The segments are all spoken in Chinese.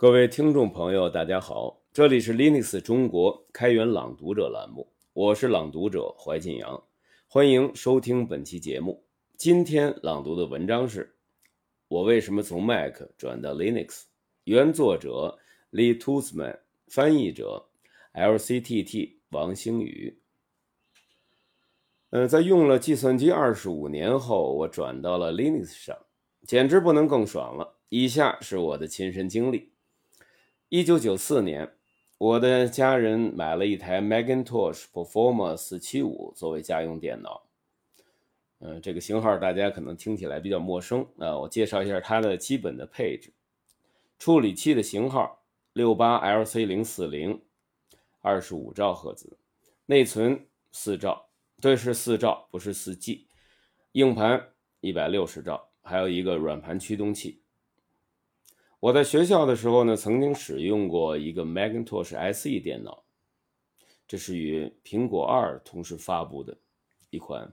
各位听众朋友，大家好，这里是 Linux 中国开源朗读者栏目，我是朗读者怀晋阳，欢迎收听本期节目。今天朗读的文章是《我为什么从 Mac 转到 Linux》，原作者 Lee Tuzman，翻译者 LCTT 王星宇。呃，在用了计算机二十五年后，我转到了 Linux 上，简直不能更爽了。以下是我的亲身经历。一九九四年，我的家人买了一台 Macintosh Performa 四七五作为家用电脑。嗯，这个型号大家可能听起来比较陌生啊。我介绍一下它的基本的配置：处理器的型号六八 LC 零四零，二十五兆赫兹，内存四兆，对，是四兆，不是四 G。硬盘一百六十兆，还有一个软盘驱动器。我在学校的时候呢，曾经使用过一个 Macintosh SE 电脑，这是与苹果二同时发布的一款，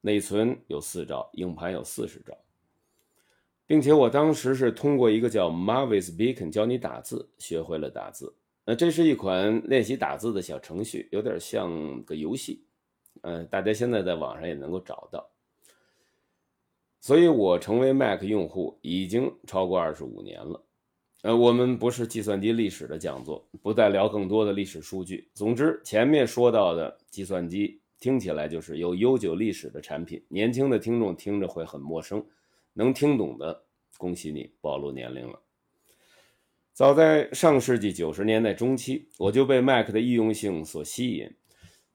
内存有四兆，硬盘有四十兆，并且我当时是通过一个叫 Marvis Beacon 教你打字，学会了打字。那这是一款练习打字的小程序，有点像个游戏，嗯，大家现在在网上也能够找到。所以，我成为 Mac 用户已经超过二十五年了。呃，我们不是计算机历史的讲座，不再聊更多的历史数据。总之，前面说到的计算机听起来就是有悠久历史的产品，年轻的听众听着会很陌生。能听懂的，恭喜你暴露年龄了。早在上世纪九十年代中期，我就被 Mac 的易用性所吸引。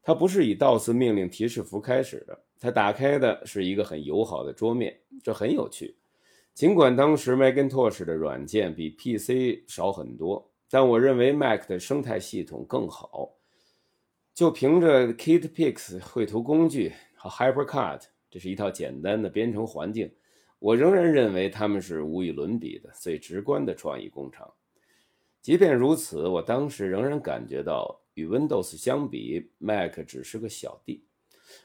它不是以 DOS 命令提示符开始的。它打开的是一个很友好的桌面，这很有趣。尽管当时 Macintosh 的软件比 PC 少很多，但我认为 Mac 的生态系统更好。就凭着 KitPix 绘图工具和 HyperCut，这是一套简单的编程环境，我仍然认为它们是无与伦比的最直观的创意工厂。即便如此，我当时仍然感觉到与 Windows 相比，Mac 只是个小弟。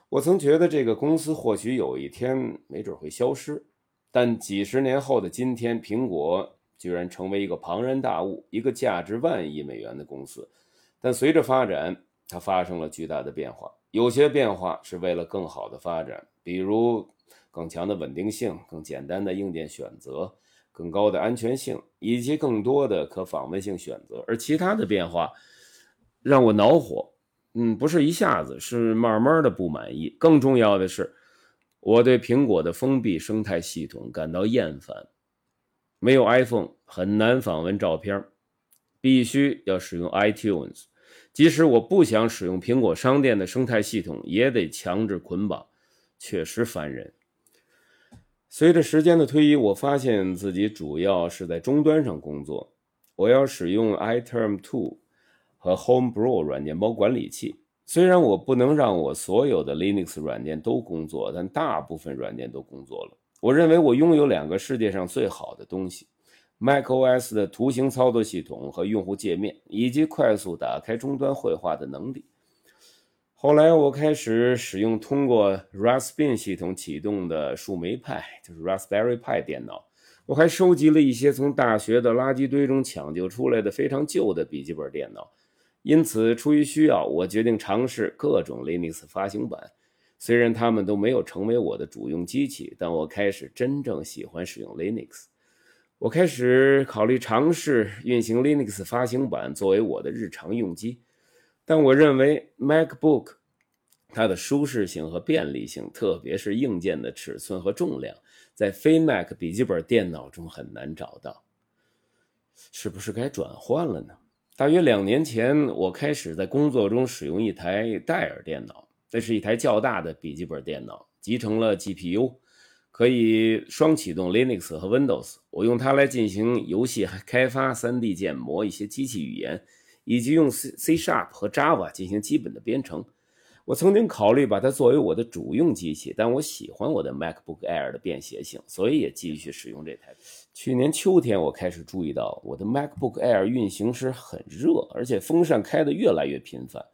我曾觉得这个公司或许有一天没准会消失，但几十年后的今天，苹果居然成为一个庞然大物，一个价值万亿美元的公司。但随着发展，它发生了巨大的变化。有些变化是为了更好的发展，比如更强的稳定性、更简单的硬件选择、更高的安全性以及更多的可访问性选择。而其他的变化让我恼火。嗯，不是一下子，是慢慢的不满意。更重要的是，我对苹果的封闭生态系统感到厌烦。没有 iPhone 很难访问照片，必须要使用 iTunes。即使我不想使用苹果商店的生态系统，也得强制捆绑，确实烦人。随着时间的推移，我发现自己主要是在终端上工作。我要使用 iTerm2。和 Homebrew 软件包管理器，虽然我不能让我所有的 Linux 软件都工作，但大部分软件都工作了。我认为我拥有两个世界上最好的东西：macOS 的图形操作系统和用户界面，以及快速打开终端绘画的能力。后来我开始使用通过 Raspbian 系统启动的树莓派，就是 Raspberry Pi 电脑。我还收集了一些从大学的垃圾堆中抢救出来的非常旧的笔记本电脑。因此，出于需要，我决定尝试各种 Linux 发行版。虽然它们都没有成为我的主用机器，但我开始真正喜欢使用 Linux。我开始考虑尝试运行 Linux 发行版作为我的日常用机。但我认为 MacBook 它的舒适性和便利性，特别是硬件的尺寸和重量，在非 Mac 笔记本电脑中很难找到。是不是该转换了呢？大约两年前，我开始在工作中使用一台戴尔电脑。这是一台较大的笔记本电脑，集成了 GPU，可以双启动 Linux 和 Windows。我用它来进行游戏开发、3D 建模、一些机器语言，以及用 C C Sharp 和 Java 进行基本的编程。我曾经考虑把它作为我的主用机器，但我喜欢我的 MacBook Air 的便携性，所以也继续使用这台。去年秋天，我开始注意到我的 MacBook Air 运行时很热，而且风扇开得越来越频繁。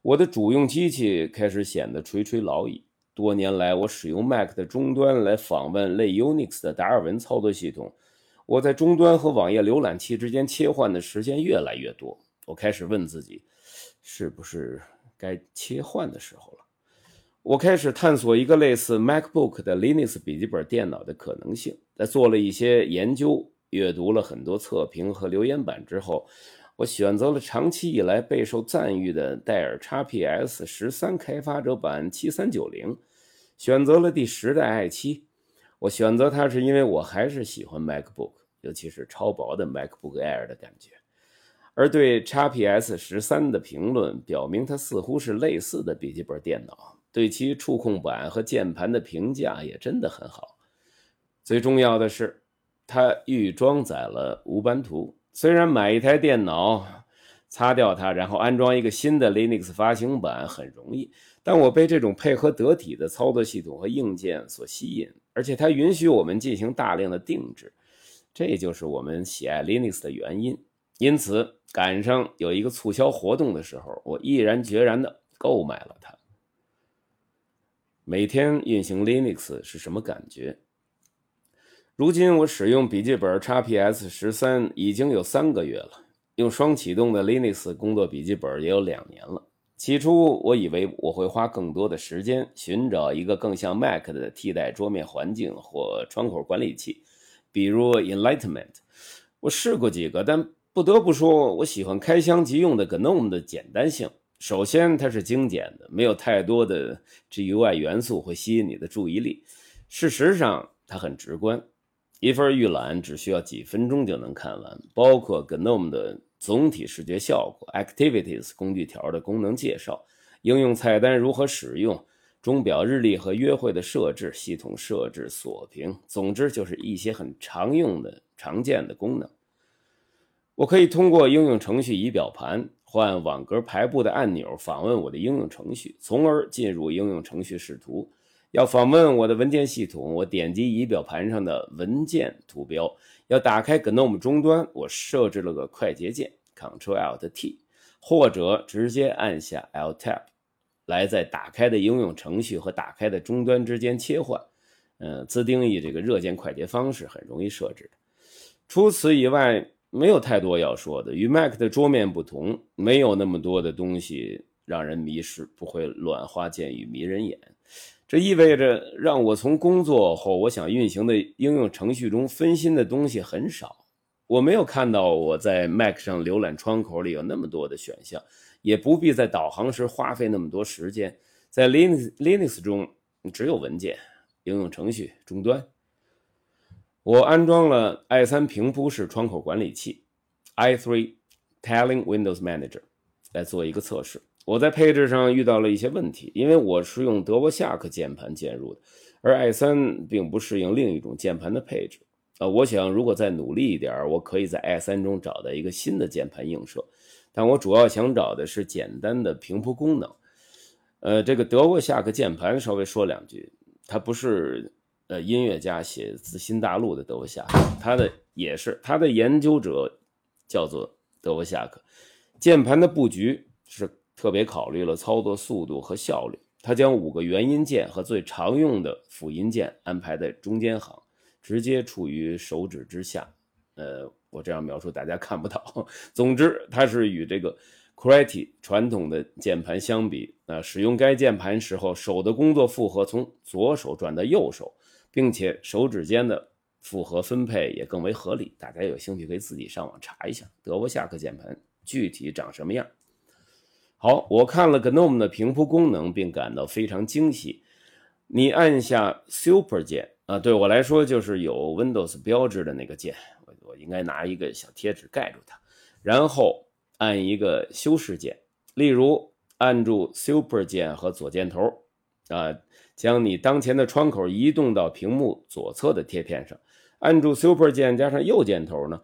我的主用机器开始显得垂垂老矣。多年来，我使用 Mac 的终端来访问类 Unix 的达尔文操作系统，我在终端和网页浏览器之间切换的时间越来越多，我开始问自己，是不是该切换的时候了？我开始探索一个类似 MacBook 的 Linux 笔记本电脑的可能性。在做了一些研究、阅读了很多测评和留言板之后，我选择了长期以来备受赞誉的戴尔 XPS 十三开发者版七三九零，选择了第十代 i7。我选择它是因为我还是喜欢 MacBook，尤其是超薄的 MacBook Air 的感觉。而对 XPS 十三的评论表明，它似乎是类似的笔记本电脑。对其触控板和键盘的评价也真的很好。最重要的是，它预装载了无班图。虽然买一台电脑，擦掉它，然后安装一个新的 Linux 发行版很容易，但我被这种配合得体的操作系统和硬件所吸引。而且它允许我们进行大量的定制，这就是我们喜爱 Linux 的原因。因此，赶上有一个促销活动的时候，我毅然决然地购买了它。每天运行 Linux 是什么感觉？如今我使用笔记本 XPS 十三已经有三个月了，用双启动的 Linux 工作笔记本也有两年了。起初我以为我会花更多的时间寻找一个更像 Mac 的替代桌面环境或窗口管理器，比如 Enlightenment。我试过几个，但不得不说，我喜欢开箱即用的 GNOME 的简单性。首先，它是精简的，没有太多的 GUI 元素会吸引你的注意力。事实上，它很直观，一份预览只需要几分钟就能看完，包括 GNOME 的。总体视觉效果，Activities 工具条的功能介绍，应用菜单如何使用，钟表日历和约会的设置，系统设置锁屏，总之就是一些很常用的、常见的功能。我可以通过应用程序仪表盘换网格排布的按钮访问我的应用程序，从而进入应用程序视图。要访问我的文件系统，我点击仪表盘上的文件图标。要打开 GNOME 终端，我设置了个快捷键 Ctrl-Alt-T，或者直接按下 Alt-Tab，来在打开的应用程序和打开的终端之间切换。嗯，自定义这个热键快捷方式很容易设置。除此以外，没有太多要说的。与 Mac 的桌面不同，没有那么多的东西让人迷失，不会乱花渐欲迷人眼。这意味着让我从工作后我想运行的应用程序中分心的东西很少。我没有看到我在 Mac 上浏览窗口里有那么多的选项，也不必在导航时花费那么多时间。在 Linux Linux 中只有文件、应用程序、终端。我安装了 i3 平铺式窗口管理器 i3 telling Windows Manager 来做一个测试。我在配置上遇到了一些问题，因为我是用德沃夏克键盘键入的，而 i3 并不适应另一种键盘的配置。呃，我想如果再努力一点，我可以在 i3 中找到一个新的键盘映射，但我主要想找的是简单的平铺功能。呃，这个德沃夏克键盘稍微说两句，它不是呃音乐家写自新大陆的德沃夏克，他的也是他的研究者叫做德沃夏克，键盘的布局是。特别考虑了操作速度和效率，他将五个元音键和最常用的辅音键安排在中间行，直接处于手指之下。呃，我这样描述大家看不到。总之，它是与这个 QWERTY 传统的键盘相比，啊，使用该键盘时候手的工作负荷从左手转到右手，并且手指间的负荷分配也更为合理。大家有兴趣可以自己上网查一下德沃夏克键盘具体长什么样。好，我看了 GNOME 的平铺功能，并感到非常惊喜。你按下 Super 键啊，对我来说就是有 Windows 标志的那个键，我我应该拿一个小贴纸盖住它，然后按一个修饰键，例如按住 Super 键和左箭头，啊，将你当前的窗口移动到屏幕左侧的贴片上。按住 Super 键加上右箭头呢，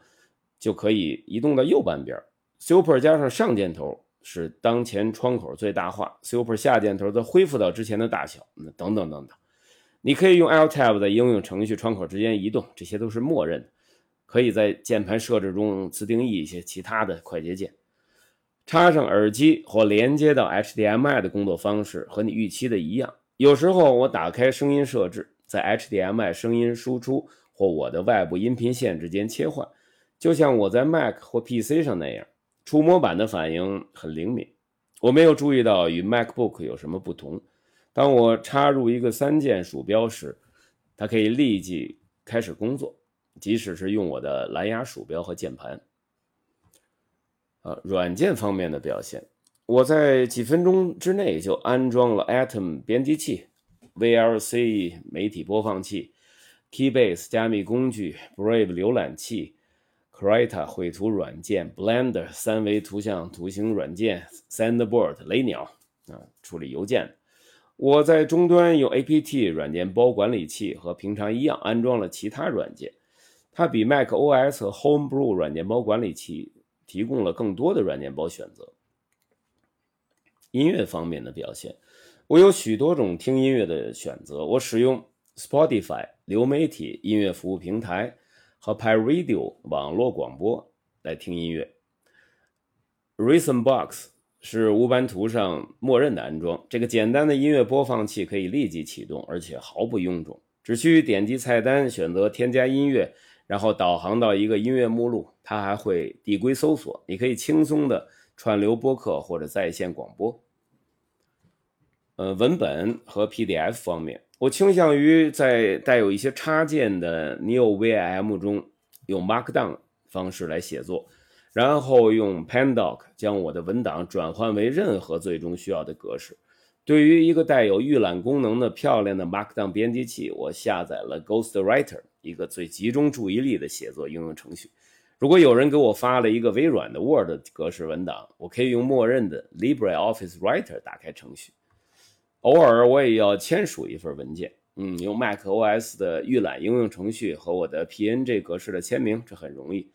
就可以移动到右半边。Super 加上上箭头。使当前窗口最大化，Super 下箭头则恢复到之前的大小，那等等等等。你可以用 Alt-Tab 在应用程序窗口之间移动，这些都是默认的。可以在键盘设置中自定义一些其他的快捷键。插上耳机或连接到 HDMI 的工作方式和你预期的一样。有时候我打开声音设置，在 HDMI 声音输出或我的外部音频线之间切换，就像我在 Mac 或 PC 上那样。触摸板的反应很灵敏，我没有注意到与 MacBook 有什么不同。当我插入一个三键鼠标时，它可以立即开始工作，即使是用我的蓝牙鼠标和键盘。呃，软件方面的表现，我在几分钟之内就安装了 Atom 编辑器、VLC 媒体播放器、Keybase 加密工具、Brave 浏览器。Krita 绘图软件、Blender 三维图像图形软件、Sandboard 雷鸟啊，处理邮件。我在终端用 apt 软件包管理器和平常一样安装了其他软件。它比 Mac OS 和 Homebrew 软件包管理器提供了更多的软件包选择。音乐方面的表现，我有许多种听音乐的选择。我使用 Spotify 流媒体音乐服务平台。和 PyRadio 网络广播来听音乐。RhythmBox 是无班图上默认的安装。这个简单的音乐播放器可以立即启动，而且毫不臃肿，只需点击菜单选择添加音乐，然后导航到一个音乐目录。它还会递归搜索，你可以轻松的串流播客或者在线广播。呃，文本和 PDF 方面。我倾向于在带有一些插件的 NeoVM 中用 Markdown 方式来写作，然后用 Pandoc 将我的文档转换为任何最终需要的格式。对于一个带有预览功能的漂亮的 Markdown 编辑器，我下载了 Ghostwriter，一个最集中注意力的写作应用程序。如果有人给我发了一个微软的 Word 格式文档，我可以用默认的 LibreOffice Writer 打开程序。偶尔我也要签署一份文件，嗯，用 Mac OS 的预览应用程序和我的 PNG 格式的签名，这很容易。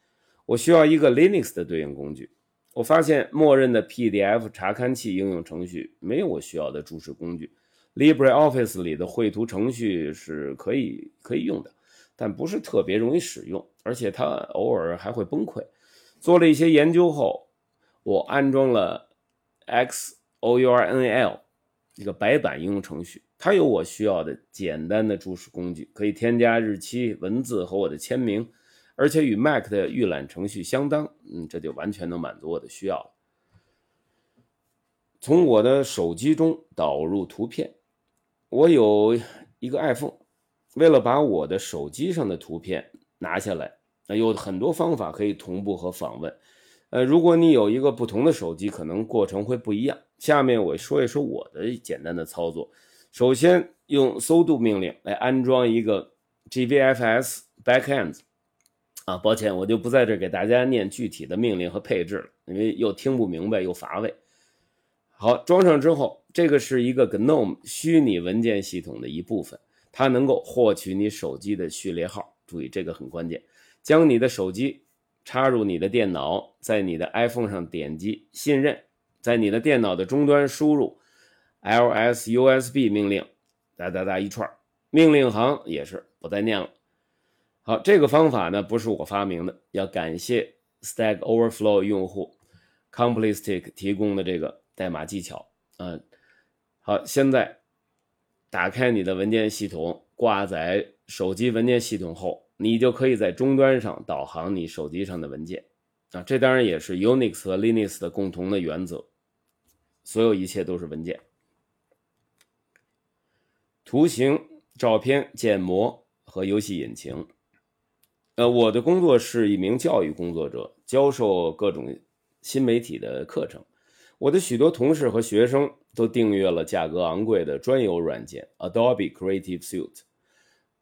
我需要一个 Linux 的对应工具。我发现默认的 PDF 查看器应用程序没有我需要的注释工具。LibreOffice 里的绘图程序是可以可以用的，但不是特别容易使用，而且它偶尔还会崩溃。做了一些研究后，我安装了 Xournl。一个白板应用程序，它有我需要的简单的注释工具，可以添加日期、文字和我的签名，而且与 Mac 的预览程序相当。嗯，这就完全能满足我的需要了。从我的手机中导入图片，我有一个 iPhone，为了把我的手机上的图片拿下来，那有很多方法可以同步和访问。呃，如果你有一个不同的手机，可能过程会不一样。下面我说一说我的简单的操作。首先用 sudo 命令来安装一个 GVFS backend。啊，抱歉，我就不在这给大家念具体的命令和配置了，因为又听不明白又乏味。好，装上之后，这个是一个 GNOME 虚拟文件系统的一部分，它能够获取你手机的序列号。注意，这个很关键。将你的手机。插入你的电脑，在你的 iPhone 上点击“信任”，在你的电脑的终端输入 “lsusb” 命令，哒哒哒一串，命令行也是不再念了。好，这个方法呢不是我发明的，要感谢 Stack Overflow 用户 Complistic 提供的这个代码技巧。嗯，好，现在打开你的文件系统，挂载手机文件系统后。你就可以在终端上导航你手机上的文件，啊，这当然也是 Unix 和 Linux 的共同的原则。所有一切都是文件、图形、照片、建模和游戏引擎。呃，我的工作是一名教育工作者，教授各种新媒体的课程。我的许多同事和学生都订阅了价格昂贵的专有软件 Adobe Creative Suite。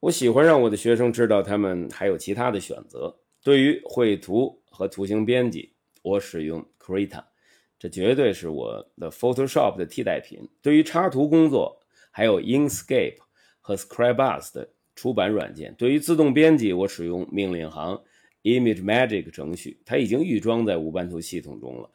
我喜欢让我的学生知道，他们还有其他的选择。对于绘图和图形编辑，我使用 Krita，这绝对是我的 Photoshop 的替代品。对于插图工作，还有 Inkscape 和 Scribus 的出版软件。对于自动编辑，我使用命令行 Image Magic 程序，它已经预装在无版图系统中了。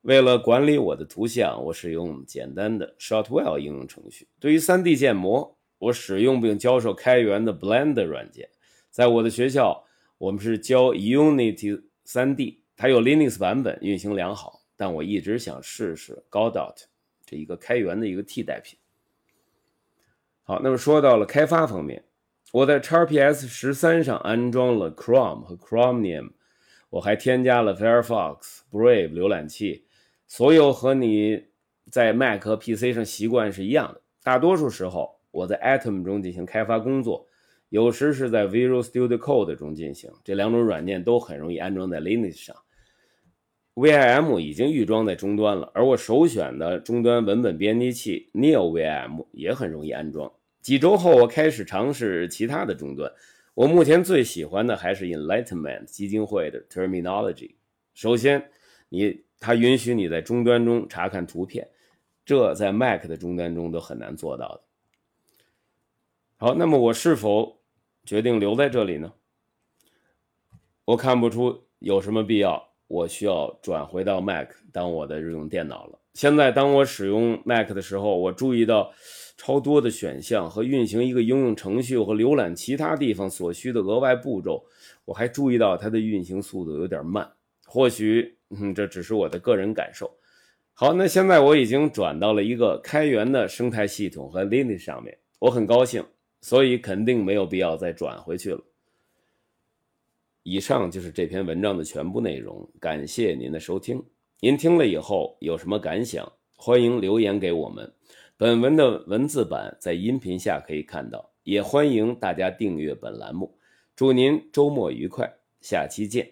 为了管理我的图像，我使用简单的 Shotwell 应用程序。对于 3D 建模，我使用并教授开源的 Blender 软件，在我的学校，我们是教 Unity 3D，它有 Linux 版本，运行良好。但我一直想试试 Godot 这一个开源的一个替代品。好，那么说到了开发方面，我在 XPS 十三上安装了 Chrome 和 Chromium，我还添加了 Firefox、Brave 浏览器。所有和你在 Mac 和 PC 上习惯是一样的。大多数时候，我在 Atom 中进行开发工作，有时是在 Visual Studio Code 中进行。这两种软件都很容易安装在 Linux 上。Vim 已经预装在终端了，而我首选的终端文本编辑器 NeoVim 也很容易安装。几周后，我开始尝试其他的终端。我目前最喜欢的还是 Enlightenment 基金会的 Terminology。首先，你它允许你在终端中查看图片，这在 Mac 的终端中都很难做到的。好，那么我是否决定留在这里呢？我看不出有什么必要。我需要转回到 Mac 当我的日用电脑了。现在，当我使用 Mac 的时候，我注意到超多的选项和运行一个应用程序和浏览其他地方所需的额外步骤。我还注意到它的运行速度有点慢，或许嗯，这只是我的个人感受。好，那现在我已经转到了一个开源的生态系统和 Linux 上面，我很高兴，所以肯定没有必要再转回去了。以上就是这篇文章的全部内容，感谢您的收听。您听了以后有什么感想？欢迎留言给我们。本文的文字版在音频下可以看到，也欢迎大家订阅本栏目。祝您周末愉快，下期见。